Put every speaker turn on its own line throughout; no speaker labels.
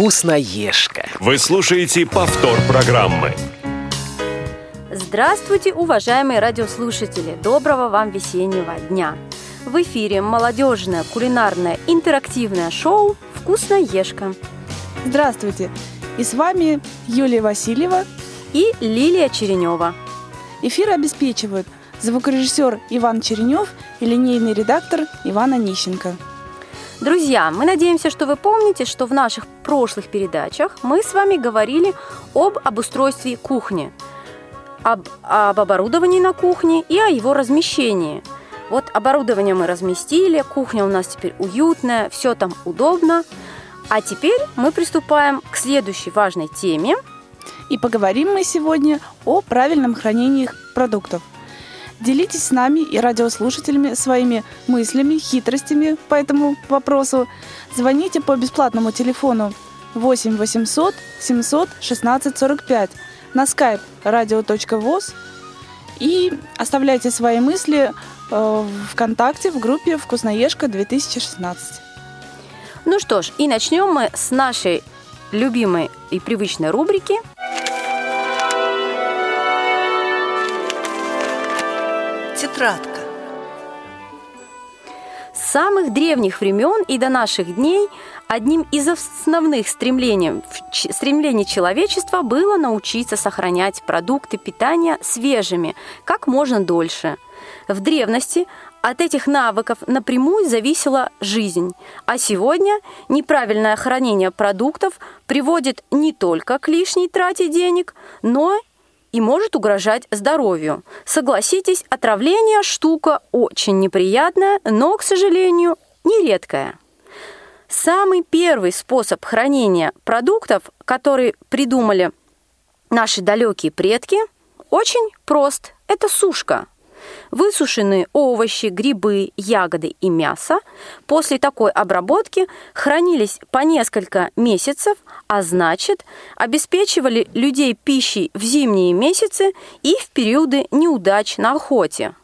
Вкусноежка.
Вы слушаете повтор программы.
Здравствуйте, уважаемые радиослушатели! Доброго вам весеннего дня! В эфире молодежное кулинарное интерактивное шоу «Вкусноежка».
Здравствуйте! И с вами Юлия Васильева
и Лилия Черенева.
Эфир обеспечивают звукорежиссер Иван Черенев и линейный редактор Иван Онищенко.
Друзья, мы надеемся, что вы помните, что в наших прошлых передачах мы с вами говорили об обустройстве кухни, об, об оборудовании на кухне и о его размещении. Вот оборудование мы разместили, кухня у нас теперь уютная, все там удобно. А теперь мы приступаем к следующей важной теме.
И поговорим мы сегодня о правильном хранении продуктов – Делитесь с нами и радиослушателями своими мыслями, хитростями по этому вопросу. Звоните по бесплатному телефону 8 800 700 16 45 на skype radio.voz и оставляйте свои мысли э, в ВКонтакте в группе «Вкусноежка 2016».
Ну что ж, и начнем мы с нашей любимой и привычной рубрики –
тетрадка.
С самых древних времен и до наших дней одним из основных стремлений, стремлений человечества было научиться сохранять продукты питания свежими как можно дольше. В древности от этих навыков напрямую зависела жизнь, а сегодня неправильное хранение продуктов приводит не только к лишней трате денег, но и может угрожать здоровью. Согласитесь, отравление – штука очень неприятная, но, к сожалению, нередкая. Самый первый способ хранения продуктов, который придумали наши далекие предки, очень прост – это сушка – Высушенные овощи, грибы, ягоды и мясо после такой обработки хранились по несколько месяцев, а значит, обеспечивали людей пищей в зимние месяцы и в периоды неудач на охоте.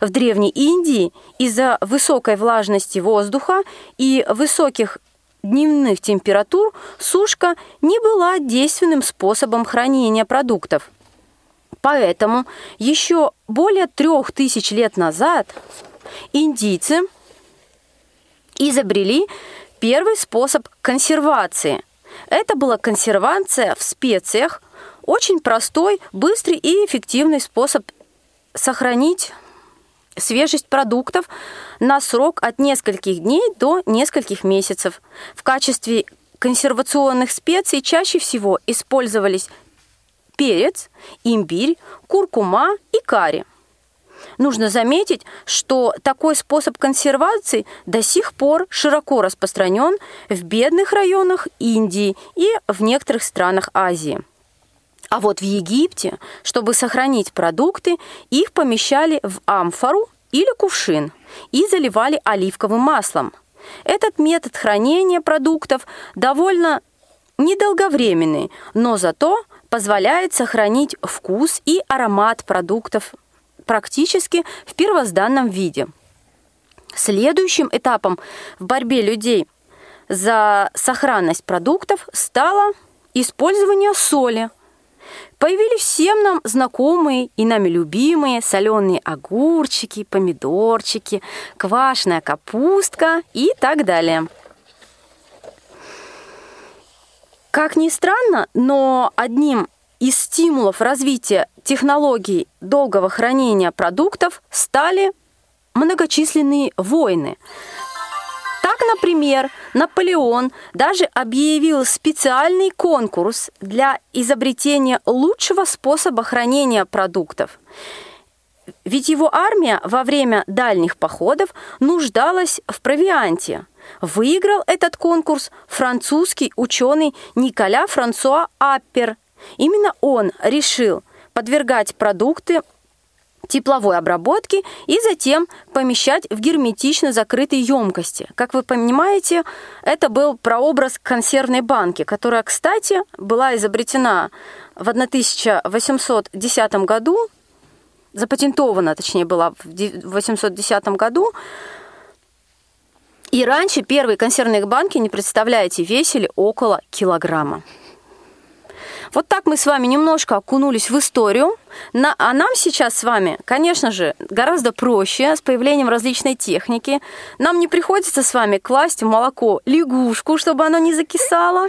В Древней Индии из-за высокой влажности воздуха и высоких дневных температур сушка не была действенным способом хранения продуктов – Поэтому еще более трех тысяч лет назад индийцы изобрели первый способ консервации. Это была консервация в специях, очень простой, быстрый и эффективный способ сохранить свежесть продуктов на срок от нескольких дней до нескольких месяцев. В качестве консервационных специй чаще всего использовались перец, имбирь, куркума и карри. Нужно заметить, что такой способ консервации до сих пор широко распространен в бедных районах Индии и в некоторых странах Азии. А вот в Египте, чтобы сохранить продукты, их помещали в амфору или кувшин и заливали оливковым маслом. Этот метод хранения продуктов довольно недолговременный, но зато позволяет сохранить вкус и аромат продуктов практически в первозданном виде. Следующим этапом в борьбе людей за сохранность продуктов стало использование соли. Появились всем нам знакомые и нами любимые соленые огурчики, помидорчики, квашеная капустка и так далее – Как ни странно, но одним из стимулов развития технологий долгого хранения продуктов стали многочисленные войны. Так, например, Наполеон даже объявил специальный конкурс для изобретения лучшего способа хранения продуктов. Ведь его армия во время дальних походов нуждалась в провианте – Выиграл этот конкурс французский ученый Николя Франсуа Аппер. Именно он решил подвергать продукты тепловой обработки и затем помещать в герметично закрытой емкости. Как вы понимаете, это был прообраз консервной банки, которая, кстати, была изобретена в 1810 году, запатентована, точнее, была в 1810 году И раньше первые консервные банки, не представляете, весили около килограмма. Вот так мы с вами немножко окунулись в историю. На, а нам сейчас с вами, конечно же, гораздо проще с появлением различной техники. Нам не приходится с вами класть в молоко лягушку, чтобы оно не закисало.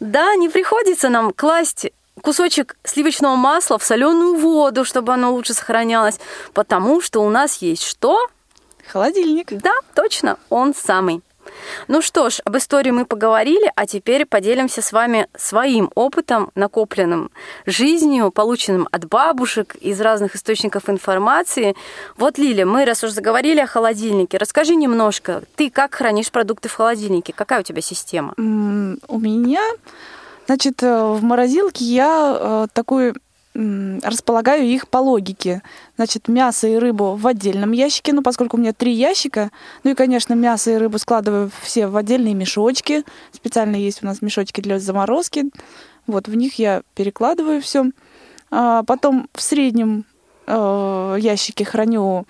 Да, не приходится нам класть кусочек сливочного масла в соленую воду, чтобы оно лучше сохранялось, потому что у нас есть что?
Холодильник.
Да, точно, он самый. Ну что ж, об истории мы поговорили, а теперь поделимся с вами своим опытом, накопленным жизнью, полученным от бабушек из разных источников информации. Вот, Лиля, мы раз уж заговорили о холодильнике, расскажи немножко, ты как хранишь продукты в холодильнике? Какая у тебя система?
У меня, значит, э, в морозилке я э, такой располагаю их по логике. Значит, мясо и рыбу в отдельном ящике, ну, поскольку у меня три ящика. Ну и, конечно, мясо и рыбу складываю все в отдельные мешочки. Специально есть у нас мешочки для заморозки. Вот, в них я перекладываю все. А потом в среднем э, ящике храню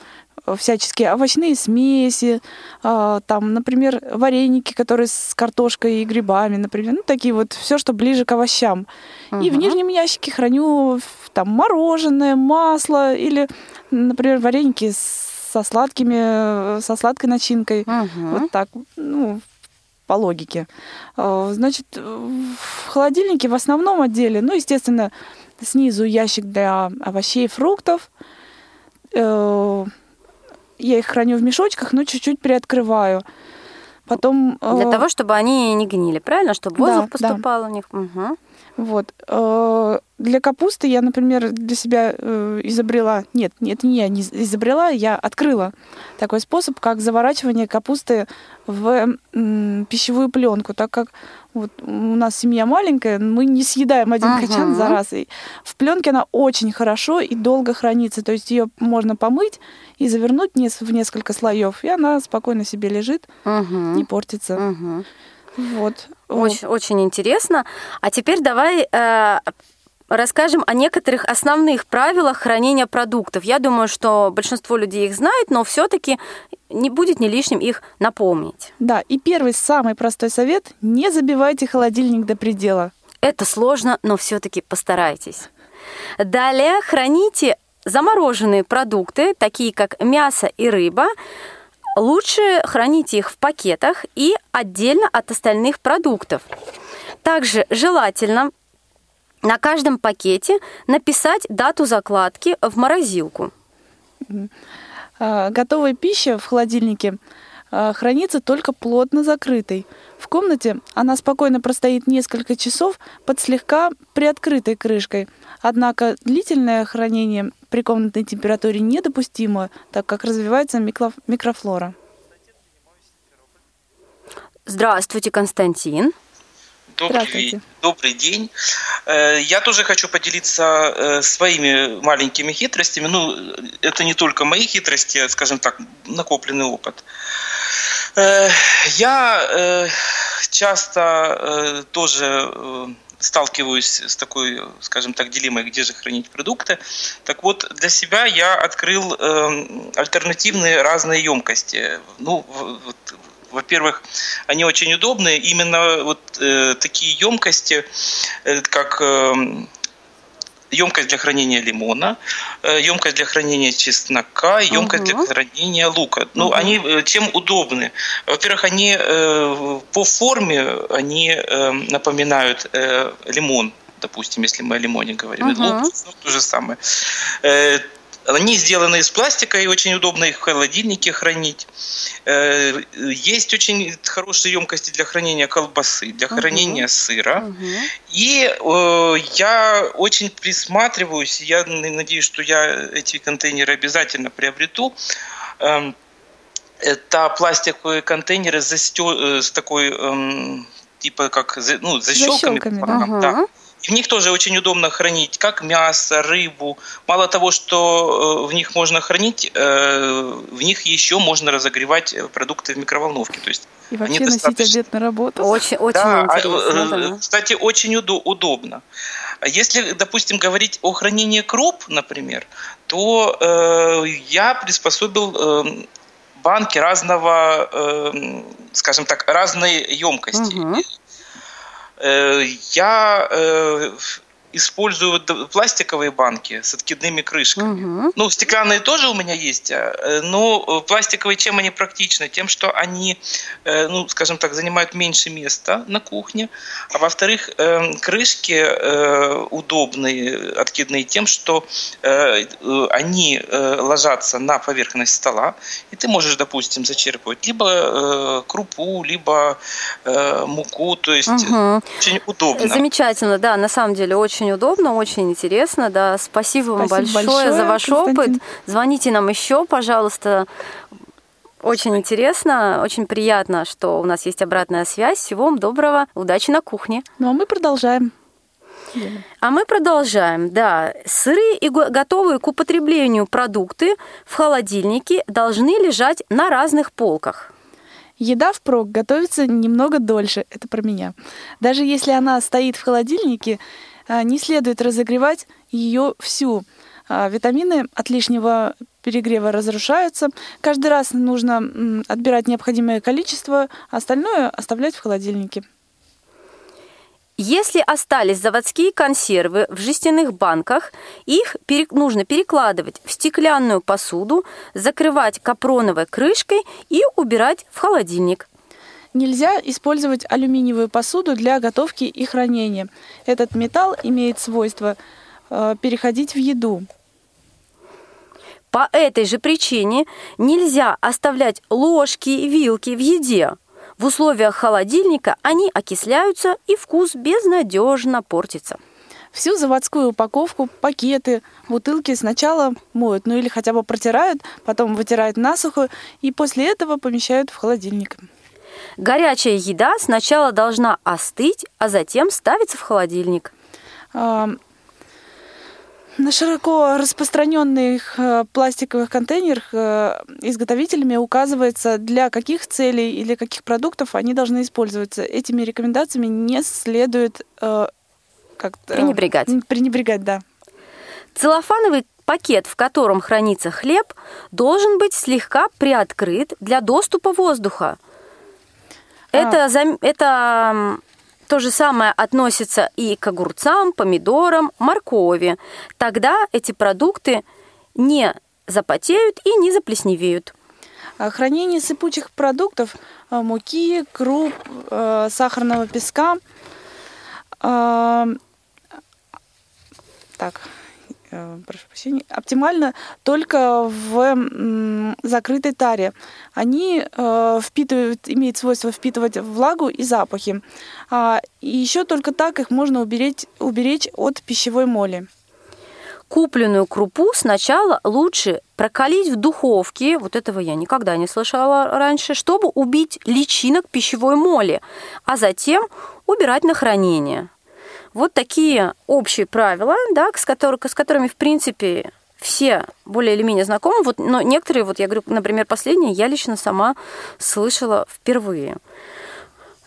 всяческие овощные смеси, а, там, например, вареники, которые с картошкой и грибами, например, ну, такие вот, все, что ближе к овощам. Угу. И в нижнем ящике храню там мороженое, масло или, например, вареники со сладкими, со сладкой начинкой. Угу. Вот так, ну, по логике. А, значит, в холодильнике в основном отделе, ну, естественно, снизу ящик для овощей и фруктов, э, я их храню в мешочках, но чуть-чуть приоткрываю. Потом,
Для э... того, чтобы они не гнили, правильно? Чтобы воздух да, поступал да. у них. Угу.
Вот. Э, для капусты я, например, для себя э, изобрела... Нет, нет, не я не изобрела, я открыла такой способ, как заворачивание капусты в пищевую пленку, так как вот у нас семья маленькая, мы не съедаем один ага. качан за раз. И в пленке она очень хорошо и долго хранится. То есть ее можно помыть и завернуть в несколько слоев, и она спокойно себе лежит, ага. не портится. Ага. Вот.
Очень, очень интересно. А теперь давай э, расскажем о некоторых основных правилах хранения продуктов. Я думаю, что большинство людей их знает, но все-таки не будет не лишним их напомнить.
Да, и первый самый простой совет – не забивайте холодильник до предела.
Это сложно, но все-таки постарайтесь. Далее храните замороженные продукты, такие как мясо и рыба, лучше храните их в пакетах и отдельно от остальных продуктов. Также желательно на каждом пакете написать дату закладки в морозилку.
А, готовая пища в холодильнике а, хранится только плотно закрытой. В комнате она спокойно простоит несколько часов под слегка приоткрытой крышкой. Однако длительное хранение при комнатной температуре недопустимо, так как развивается микрофлора.
Здравствуйте, Константин.
Добрый, добрый день. Э, я тоже хочу поделиться э, своими маленькими хитростями. Ну, это не только мои хитрости, а, скажем так, накопленный опыт. Э, я часто тоже сталкиваюсь с такой, скажем так, дилеммой, где же хранить продукты. Так вот, для себя я открыл альтернативные разные емкости. Ну, вот во-первых, они очень удобные. Именно вот э, такие емкости, э, как э, емкость для хранения лимона, э, емкость для хранения чеснока, емкость угу. для хранения лука. Ну, угу. они э, чем удобны? Во-первых, они э, по форме они напоминают лимон, допустим, если мы о лимоне говорим. Угу. Лук то же самое. Они сделаны из пластика и очень удобно их в холодильнике хранить. Э, есть очень хорошие емкости для хранения колбасы, для хранения uh-huh. сыра. Uh-huh. И э, я очень присматриваюсь, я надеюсь, что я эти контейнеры обязательно приобрету. Э, это пластиковые контейнеры с, застё... Э, с такой э, типа как ну, защелками. защелками да. да. И в них тоже очень удобно хранить как мясо, рыбу. Мало того, что э, в них можно хранить, э, в них еще можно разогревать э, продукты в микроволновке. То есть
и вообще они носить достаточно... обед на работу.
Очень, очень да, интересно.
Да. Кстати, очень удобно. Если, допустим, говорить о хранении круп, например, то э, я приспособил э, банки разного, э, скажем так, разной емкости. Угу. Я использую пластиковые банки с откидными крышками. Угу. Ну, стеклянные тоже у меня есть, а, э, но пластиковые чем они практичны? Тем, что они, э, ну, скажем так, занимают меньше места на кухне, а во-вторых, э, крышки удобные, откидные тем, что они ложатся на поверхность стола, и ты можешь, допустим, зачерпывать либо крупу, либо муку, то есть угу. очень удобно.
Замечательно, да, на самом деле очень очень удобно, очень интересно. Да, спасибо вам спасибо большое, большое за ваш опыт. Звоните нам еще, пожалуйста. Очень интересно, очень приятно, что у нас есть обратная связь. Всего вам доброго, удачи на кухне.
Ну а мы продолжаем.
А мы продолжаем, да. Сырые и готовые к употреблению продукты в холодильнике должны лежать на разных полках.
Еда впрок готовится немного дольше, это про меня. Даже если она стоит в холодильнике, не следует разогревать ее всю. А, витамины от лишнего перегрева разрушаются. Каждый раз нужно отбирать необходимое количество, а остальное оставлять в холодильнике.
Если остались заводские консервы в жестяных банках, их нужно перекладывать в стеклянную посуду, закрывать капроновой крышкой и убирать в холодильник.
Нельзя использовать алюминиевую посуду для готовки и хранения. Этот металл имеет свойство э, переходить в еду.
По этой же причине нельзя оставлять ложки и вилки в еде. В условиях холодильника они окисляются и вкус безнадежно портится.
Всю заводскую упаковку, пакеты, бутылки сначала моют, ну или хотя бы протирают, потом вытирают насухо и после этого помещают в холодильник.
Горячая еда сначала должна остыть, а затем ставиться в холодильник.
На широко распространенных э, пластиковых контейнерах э, изготовителями указывается, для каких целей или каких продуктов они должны использоваться. Этими рекомендациями не следует
э, как-то... Пренебрегать.
Пренебрегать, да.
Целлофановый пакет, в котором хранится хлеб, должен быть слегка приоткрыт для доступа воздуха – это, а. это то же самое относится и к огурцам, помидорам, моркови. Тогда эти продукты не запотеют и не заплесневеют.
А хранение сыпучих продуктов, а, муки, круп, сахарного песка. Так, прошу прощения, оптимально только в закрытой таре. Они э, впитывают, имеют свойство впитывать влагу и запахи. А, и еще только так их можно уберечь, уберечь от пищевой моли.
Купленную крупу сначала лучше прокалить в духовке, вот этого я никогда не слышала раньше, чтобы убить личинок пищевой моли, а затем убирать на хранение. Вот такие общие правила, да, с, которых, с которыми, в принципе, все более или менее знакомы. Вот, но некоторые, вот я говорю, например, последние, я лично сама слышала впервые.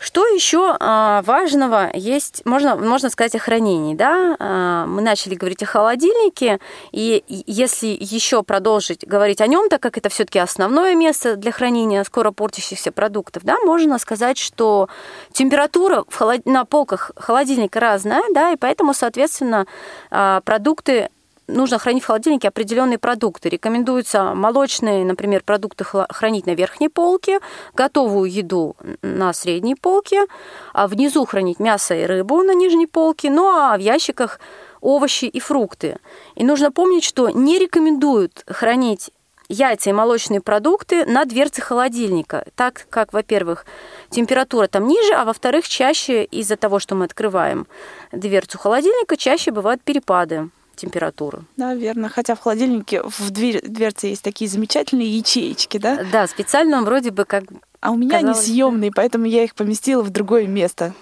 Что еще а, важного есть, можно, можно сказать о хранении, да? А, мы начали говорить о холодильнике, и если еще продолжить говорить о нем, так как это все-таки основное место для хранения скоро портящихся продуктов, да, можно сказать, что температура в холод... на полках холодильника разная, да, и поэтому, соответственно, а, продукты нужно хранить в холодильнике определенные продукты. Рекомендуется молочные, например, продукты хранить на верхней полке, готовую еду на средней полке, а внизу хранить мясо и рыбу на нижней полке, ну а в ящиках овощи и фрукты. И нужно помнить, что не рекомендуют хранить яйца и молочные продукты на дверце холодильника, так как, во-первых, температура там ниже, а во-вторых, чаще из-за того, что мы открываем дверцу холодильника, чаще бывают перепады температуру.
Да, верно. Хотя в холодильнике в дверь, дверце есть такие замечательные ячеечки, да?
Да, специально вроде бы как...
А у меня казалось... они съемные, поэтому я их поместила в другое место.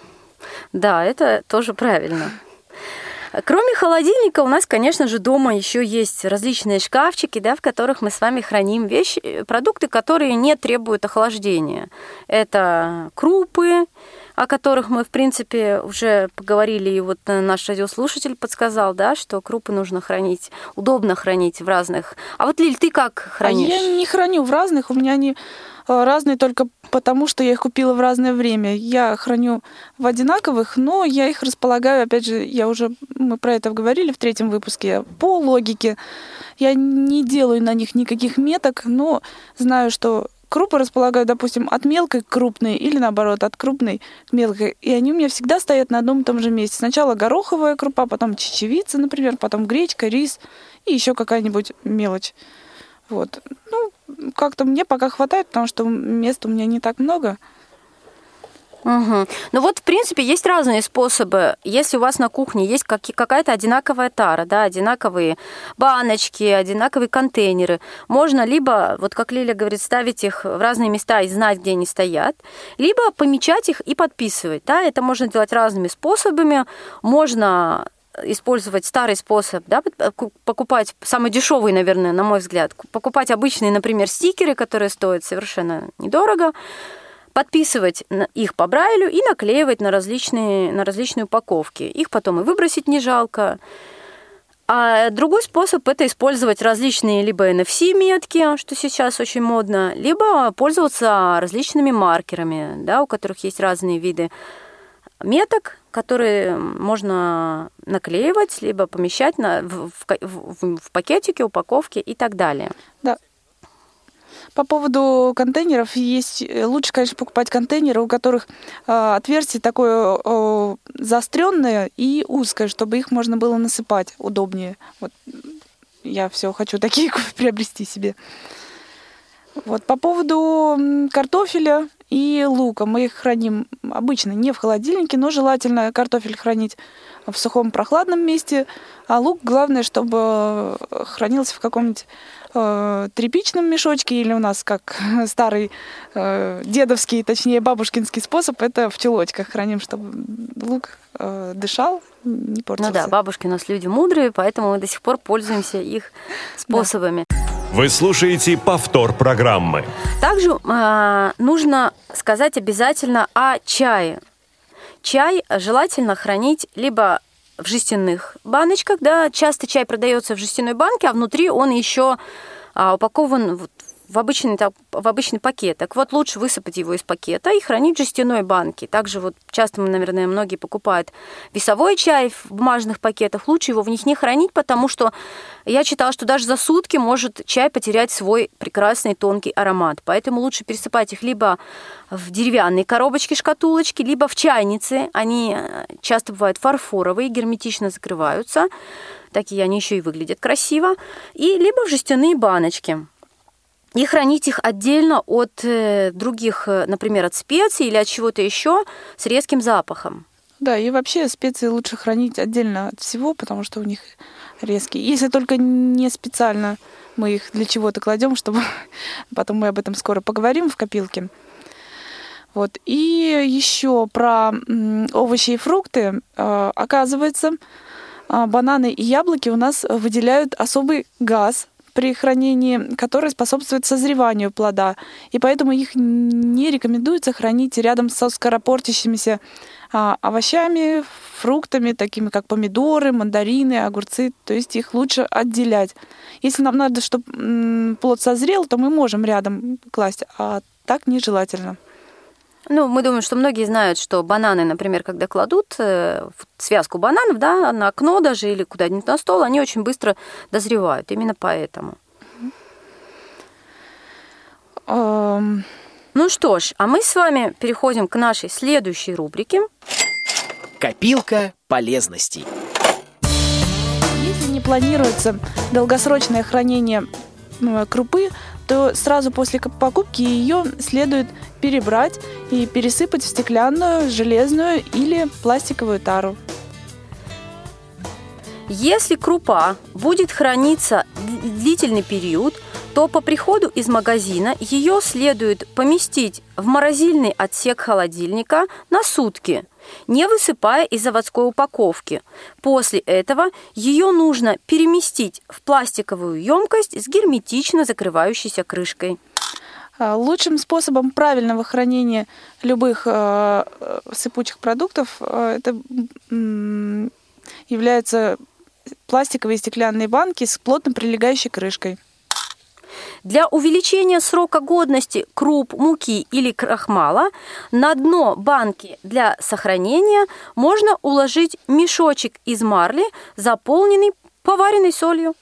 Да, это тоже правильно. Кроме холодильника, у нас, конечно же, дома еще есть различные шкафчики, да, в которых мы с вами храним вещи, продукты, которые не требуют охлаждения. Это крупы, о которых мы, в принципе, уже поговорили, и вот э, наш радиослушатель подсказал, да, что крупы нужно хранить, удобно хранить в разных. А вот, Лиль, ты как хранишь?
А я не храню в разных, у меня они э, разные только потому, что я их купила в разное время. Я храню в одинаковых, но я их располагаю, опять же, я уже, мы про это говорили в третьем выпуске, по логике. Я не делаю на них никаких меток, но знаю, что крупы располагаю, допустим, от мелкой к крупной или наоборот, от крупной к мелкой. И они у меня всегда стоят на одном и том же месте. Сначала гороховая крупа, потом чечевица, например, потом гречка, рис и еще какая-нибудь мелочь. Вот. Ну, как-то мне пока хватает, потому что места у меня не так много.
Угу. Ну вот, в принципе, есть разные способы. Если у вас на кухне есть как, какая-то одинаковая тара, да, одинаковые баночки, одинаковые контейнеры, можно либо, вот как Лиля говорит, ставить их в разные места и знать, где они стоят, либо помечать их и подписывать. Да, это можно делать разными способами. Можно использовать старый способ, да, покупать самый дешевый, наверное, на мой взгляд, покупать обычные, например, стикеры, которые стоят совершенно недорого, подписывать их по Брайлю и наклеивать на различные, на различные упаковки. Их потом и выбросить не жалко. А другой способ – это использовать различные либо NFC-метки, что сейчас очень модно, либо пользоваться различными маркерами, да, у которых есть разные виды меток, которые можно наклеивать, либо помещать на, в, в, в пакетике, упаковке и так далее.
Да, по поводу контейнеров есть э, лучше, конечно, покупать контейнеры, у которых э, отверстие такое э, заостренное и узкое, чтобы их можно было насыпать удобнее. Вот я все хочу такие приобрести себе. Вот по поводу картофеля и лука мы их храним обычно не в холодильнике, но желательно картофель хранить в сухом прохладном месте, а лук главное, чтобы хранился в каком-нибудь э, тряпичном мешочке или у нас как старый э, дедовский, точнее бабушкинский способ, это в чулочках храним, чтобы лук э, дышал, не портился.
Ну да, бабушки у нас люди мудрые, поэтому мы до сих пор пользуемся их способами. Да.
Вы слушаете повтор программы.
Также э, нужно сказать обязательно о чае. Чай желательно хранить либо в жестяных баночках, да, часто чай продается в жестяной банке, а внутри он еще а, упакован в обычный, в обычный пакет. Так вот, лучше высыпать его из пакета и хранить в жестяной банке. Также вот часто, наверное, многие покупают весовой чай в бумажных пакетах. Лучше его в них не хранить, потому что я читала, что даже за сутки может чай потерять свой прекрасный тонкий аромат. Поэтому лучше пересыпать их либо в деревянные коробочки, шкатулочки, либо в чайницы. Они э, часто бывают фарфоровые, герметично закрываются. Такие они еще и выглядят красиво. И либо в жестяные баночки и хранить их отдельно от э, других, э, например, от специй или от чего-то еще с резким запахом.
Да, и вообще специи лучше хранить отдельно от всего, потому что у них резкие. Если только не специально мы их для чего-то кладем, чтобы потом мы об этом скоро поговорим в копилке. Вот. И еще про овощи и фрукты. Э, оказывается, бананы и яблоки у нас выделяют особый газ, при хранении, который способствует созреванию плода. И поэтому их не рекомендуется хранить рядом со скоропортящимися а, овощами, фруктами, такими как помидоры, мандарины, огурцы. То есть их лучше отделять. Если нам надо, чтобы плод созрел, то мы можем рядом класть, а так нежелательно.
Ну, мы думаем, что многие знают, что бананы, например, когда кладут э, в связку бананов, да, на окно даже или куда-нибудь на стол, они очень быстро дозревают. Именно поэтому. Um... Ну что ж, а мы с вами переходим к нашей следующей рубрике.
Копилка полезностей.
Если не планируется долгосрочное хранение крупы, то сразу после покупки ее следует перебрать и пересыпать в стеклянную, железную или пластиковую тару.
Если крупа будет храниться длительный период, то по приходу из магазина ее следует поместить в морозильный отсек холодильника на сутки – не высыпая из заводской упаковки. После этого ее нужно переместить в пластиковую емкость с герметично закрывающейся крышкой.
А, лучшим способом правильного хранения любых э, сыпучих продуктов э, это являются пластиковые стеклянные банки с плотно прилегающей крышкой.
Для увеличения срока годности круп, муки или крахмала на дно банки для сохранения можно уложить мешочек из марли, заполненный поваренной солью.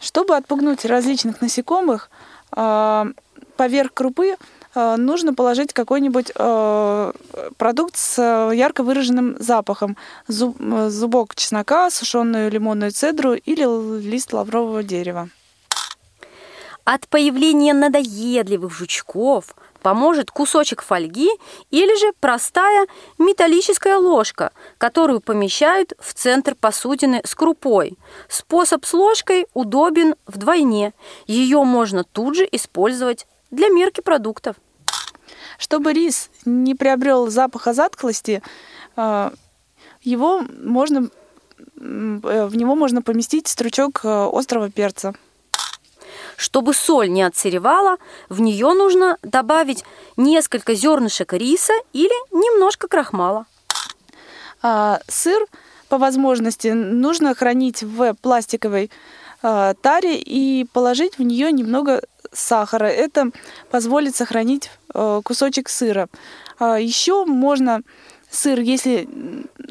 Чтобы отпугнуть различных насекомых, а, поверх крупы а, нужно положить какой-нибудь а, продукт с ярко выраженным запахом. Зубок чеснока, сушеную лимонную цедру или лист лаврового дерева.
От появления надоедливых жучков поможет кусочек фольги или же простая металлическая ложка, которую помещают в центр посудины с крупой. Способ с ложкой удобен вдвойне. Ее можно тут же использовать для мерки продуктов.
Чтобы рис не приобрел запаха затклости, э, его можно, э, в него можно поместить стручок э, острого перца.
Чтобы соль не отсыревала, в нее нужно добавить несколько зернышек риса или немножко крахмала.
А, сыр по возможности нужно хранить в пластиковой а, таре и положить в нее немного сахара. Это позволит сохранить а, кусочек сыра. А, еще можно сыр, если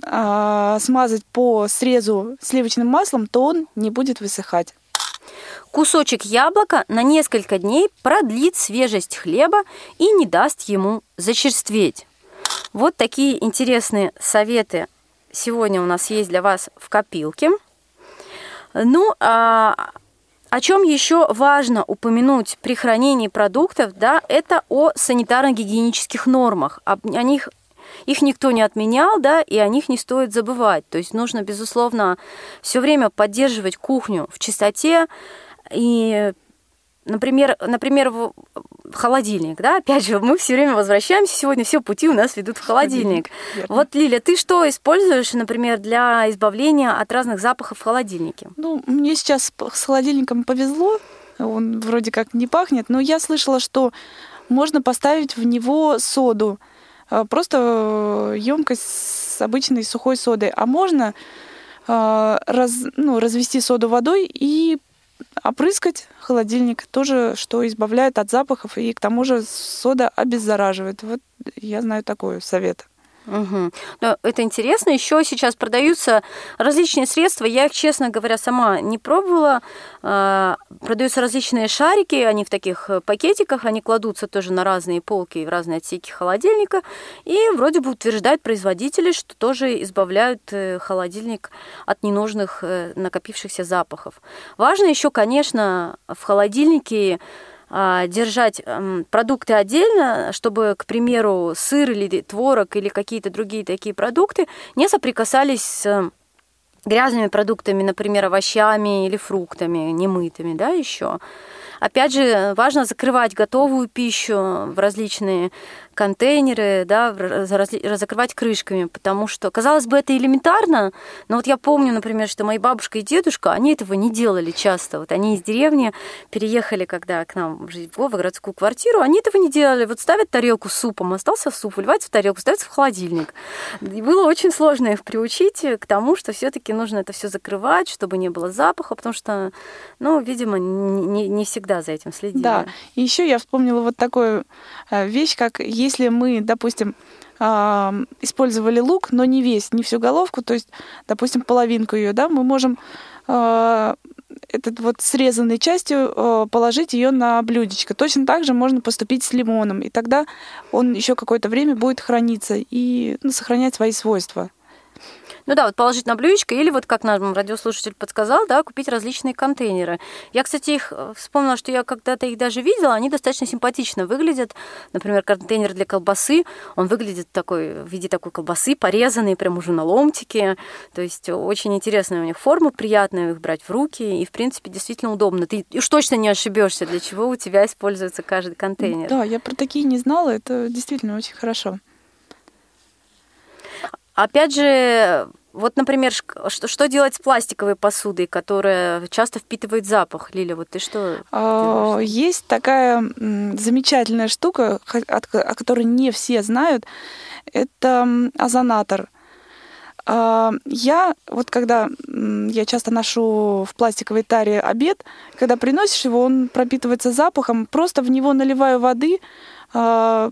а, смазать по срезу сливочным маслом, то он не будет высыхать.
Кусочек яблока на несколько дней продлит свежесть хлеба и не даст ему зачерстветь. Вот такие интересные советы сегодня у нас есть для вас в копилке. Ну, а о чем еще важно упомянуть при хранении продуктов, да, это о санитарно-гигиенических нормах. О них их никто не отменял, да, и о них не стоит забывать. То есть нужно, безусловно, все время поддерживать кухню в чистоте, и Например, например, в холодильник, да, опять же, мы все время возвращаемся, сегодня все пути у нас ведут в холодильник. Верно. Вот, Лиля, ты что используешь, например, для избавления от разных запахов в холодильнике?
Ну, мне сейчас с холодильником повезло, он вроде как не пахнет, но я слышала, что можно поставить в него соду, а, просто емкость с обычной сухой содой, а можно а, раз, ну, развести соду водой и опрыскать холодильник тоже, что избавляет от запахов, и к тому же сода обеззараживает. Вот я знаю такой совет.
Угу. Но это интересно. Еще сейчас продаются различные средства. Я их, честно говоря, сама не пробовала. А, продаются различные шарики, они в таких э, пакетиках, они кладутся тоже на разные полки в разные отсеки холодильника. И вроде бы утверждают производители, что тоже избавляют э, холодильник от ненужных э, накопившихся запахов. Важно еще, конечно, в холодильнике держать продукты отдельно, чтобы, к примеру, сыр или творог или какие-то другие такие продукты не соприкасались с грязными продуктами, например, овощами или фруктами, немытыми, да, еще. Опять же, важно закрывать готовую пищу в различные контейнеры, да, закрывать крышками, потому что, казалось бы, это элементарно, но вот я помню, например, что мои бабушка и дедушка, они этого не делали часто. Вот они из деревни переехали, когда к нам в городскую квартиру, они этого не делали. Вот ставят тарелку с супом, остался суп, выливается в тарелку, ставится в холодильник. И было очень сложно их приучить к тому, что все-таки нужно это все закрывать, чтобы не было запаха, потому что, ну, видимо, не, не всегда за этим следили.
Да, и еще я вспомнила вот такую э, вещь, как есть если мы, допустим, использовали лук, но не весь, не всю головку, то есть, допустим, половинку ее, да, мы можем а, этот вот срезанной частью а, положить ее на блюдечко. Точно так же можно поступить с лимоном, и тогда он еще какое-то время будет храниться и ну, сохранять свои свойства.
Ну да, вот положить на блюдечко или вот как нам радиослушатель подсказал, да, купить различные контейнеры. Я, кстати, их э, вспомнила, что я когда-то их даже видела, они достаточно симпатично выглядят. Например, контейнер для колбасы, он выглядит такой, в виде такой колбасы, порезанный прям уже на ломтике. То есть очень интересная у них форма, приятная их брать в руки, и, в принципе, действительно удобно. Ты уж точно не ошибешься, для чего у тебя используется каждый контейнер.
Да, я про такие не знала, это действительно очень хорошо.
Опять же, Вот, например, что, что делать с пластиковой посудой, которая часто впитывает запах? Лиля, вот ты что?
А, есть такая замечательная штука, о которой не все знают. Это озонатор. А, я вот когда я часто ношу в пластиковой таре обед, когда приносишь его, он пропитывается запахом, просто в него наливаю воды, а,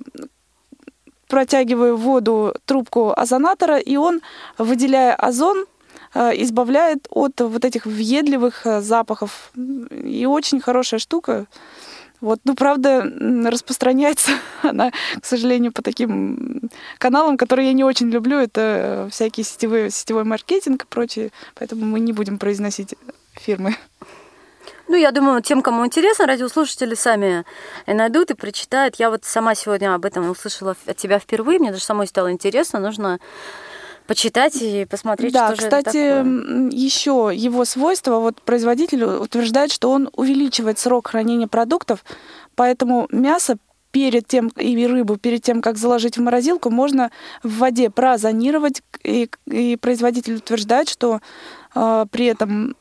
протягиваю в воду трубку озонатора, и он, выделяя озон, э, избавляет от вот этих въедливых э, запахов. И очень хорошая штука. Вот, ну, правда, распространяется она, к сожалению, по таким каналам, которые я не очень люблю. Это э, всякие сетевые, сетевой маркетинг и прочее. Поэтому мы не будем произносить фирмы.
Ну, я думаю, тем, кому интересно, радиослушатели сами найдут и прочитают. Я вот сама сегодня об этом услышала от тебя впервые. Мне даже самой стало интересно. Нужно почитать и посмотреть,
да,
что
же кстати,
это такое.
еще его свойства, вот производитель утверждает, что он увеличивает срок хранения продуктов, поэтому мясо перед тем и рыбу перед тем, как заложить в морозилку, можно в воде прозонировать, и, и производитель утверждает, что э, при этом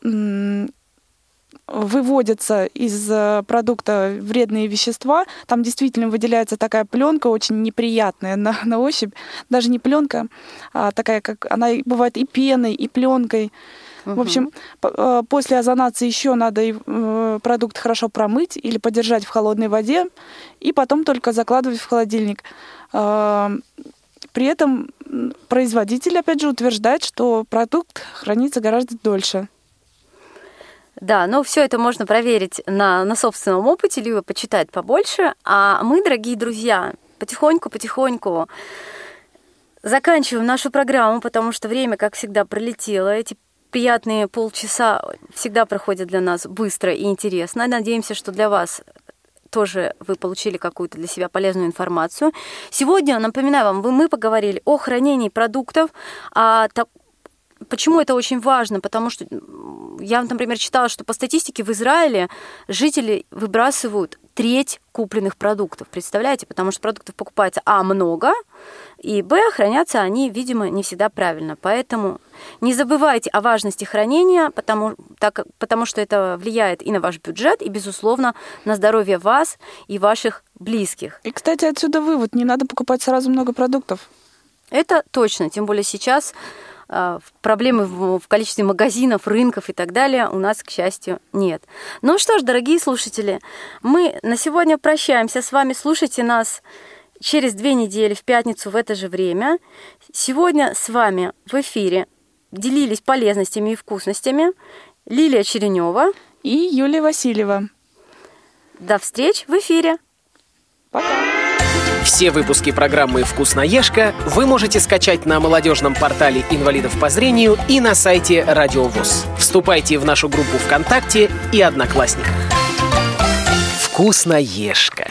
выводятся из э, продукта вредные вещества. Там действительно выделяется такая пленка очень неприятная на, на ощупь. Даже не пленка, а такая, как она бывает и пеной, и пленкой. В общем, э, после озонации еще надо э, продукт хорошо промыть или подержать в холодной воде, и потом только закладывать в холодильник. При этом производитель, опять же, утверждает, что продукт хранится гораздо дольше.
Да, но все это можно проверить на, на собственном опыте, либо почитать побольше. А мы, дорогие друзья, потихоньку-потихоньку заканчиваем нашу программу, потому что время, как всегда, пролетело. Эти приятные полчаса всегда проходят для нас быстро и интересно. Надеемся, что для вас тоже вы получили какую-то для себя полезную информацию. Сегодня, напоминаю вам, мы поговорили о хранении продуктов, о Почему это очень важно? Потому что я, например, читала, что по статистике в Израиле жители выбрасывают треть купленных продуктов. Представляете? Потому что продуктов покупается, а, много, и, б, хранятся они, видимо, не всегда правильно. Поэтому не забывайте о важности хранения, потому, так, потому что это влияет и на ваш бюджет, и, безусловно, на здоровье вас и ваших близких.
И, кстати, отсюда вывод. Не надо покупать сразу много продуктов.
Это точно. Тем более сейчас проблемы в количестве магазинов, рынков и так далее у нас, к счастью, нет. Ну что ж, дорогие слушатели, мы на сегодня прощаемся с вами. Слушайте нас через две недели в пятницу в это же время. Сегодня с вами в эфире делились полезностями и вкусностями Лилия Черенева
и Юлия Васильева.
До встреч в эфире.
Пока.
Все выпуски программы «Вкусноежка» вы можете скачать на молодежном портале инвалидов по зрению и на сайте Радио ВОЗ. Вступайте в нашу группу ВКонтакте и Одноклассниках. «Вкусноежка».